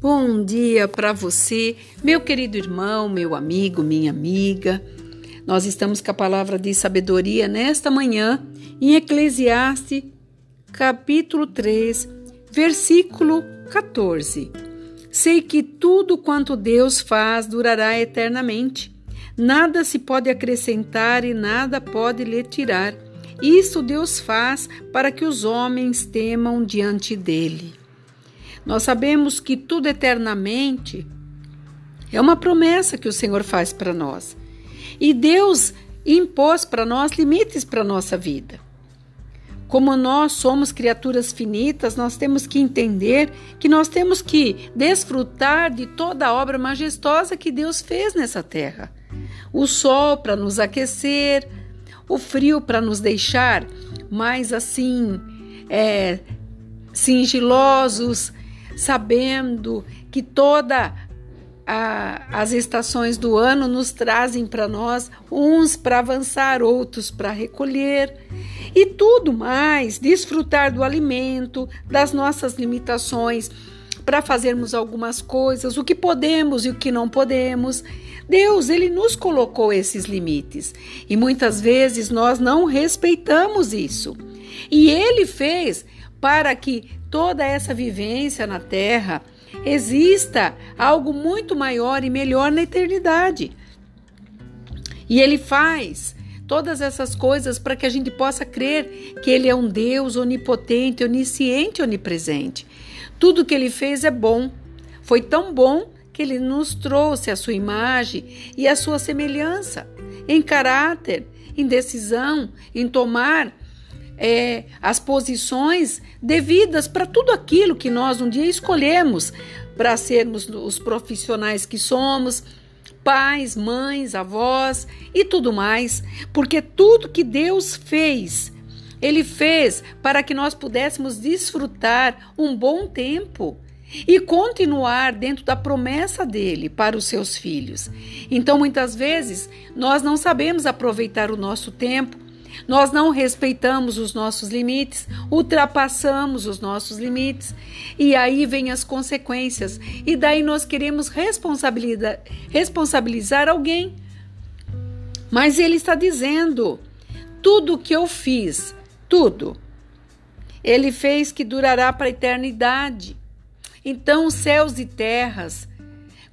Bom dia para você, meu querido irmão, meu amigo, minha amiga. Nós estamos com a palavra de sabedoria nesta manhã em Eclesiastes, capítulo 3, versículo 14. Sei que tudo quanto Deus faz durará eternamente. Nada se pode acrescentar e nada pode lhe tirar. Isso Deus faz para que os homens temam diante dele. Nós sabemos que tudo eternamente é uma promessa que o Senhor faz para nós. E Deus impôs para nós limites para a nossa vida. Como nós somos criaturas finitas, nós temos que entender que nós temos que desfrutar de toda a obra majestosa que Deus fez nessa terra. O sol para nos aquecer, o frio para nos deixar mais assim, é, singilosos, sabendo que toda as estações do ano nos trazem para nós, uns para avançar, outros para recolher, e tudo mais, desfrutar do alimento, das nossas limitações, para fazermos algumas coisas, o que podemos e o que não podemos. Deus, ele nos colocou esses limites e muitas vezes nós não respeitamos isso. E ele fez para que toda essa vivência na Terra exista algo muito maior e melhor na eternidade. E Ele faz todas essas coisas para que a gente possa crer que Ele é um Deus onipotente, onisciente, onipresente. Tudo que Ele fez é bom. Foi tão bom que Ele nos trouxe a sua imagem e a sua semelhança em caráter, em decisão, em tomar é, as posições devidas para tudo aquilo que nós um dia escolhemos para sermos os profissionais que somos, pais, mães, avós e tudo mais, porque tudo que Deus fez, Ele fez para que nós pudéssemos desfrutar um bom tempo e continuar dentro da promessa dele para os seus filhos. Então, muitas vezes, nós não sabemos aproveitar o nosso tempo nós não respeitamos os nossos limites, ultrapassamos os nossos limites, e aí vem as consequências. E daí nós queremos responsabilizar, responsabilizar alguém. Mas ele está dizendo: tudo que eu fiz, tudo, ele fez que durará para a eternidade. Então, céus e terras,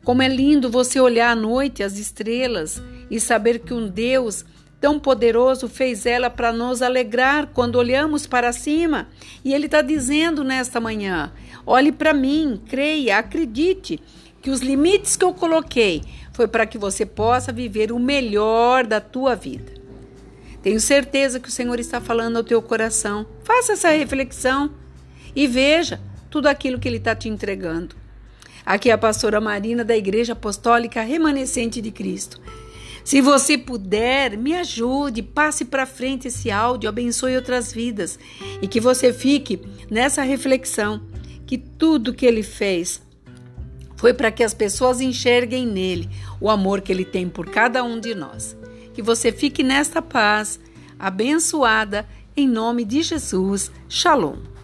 como é lindo você olhar à noite as estrelas e saber que um Deus tão poderoso fez ela para nos alegrar quando olhamos para cima. E Ele está dizendo nesta manhã: olhe para mim, creia, acredite que os limites que eu coloquei foi para que você possa viver o melhor da tua vida. Tenho certeza que o Senhor está falando ao teu coração. Faça essa reflexão e veja tudo aquilo que Ele está te entregando. Aqui é a pastora Marina da Igreja Apostólica Remanescente de Cristo. Se você puder, me ajude, passe para frente esse áudio, abençoe outras vidas e que você fique nessa reflexão que tudo que ele fez foi para que as pessoas enxerguem nele o amor que ele tem por cada um de nós. Que você fique nesta paz, abençoada, em nome de Jesus. Shalom.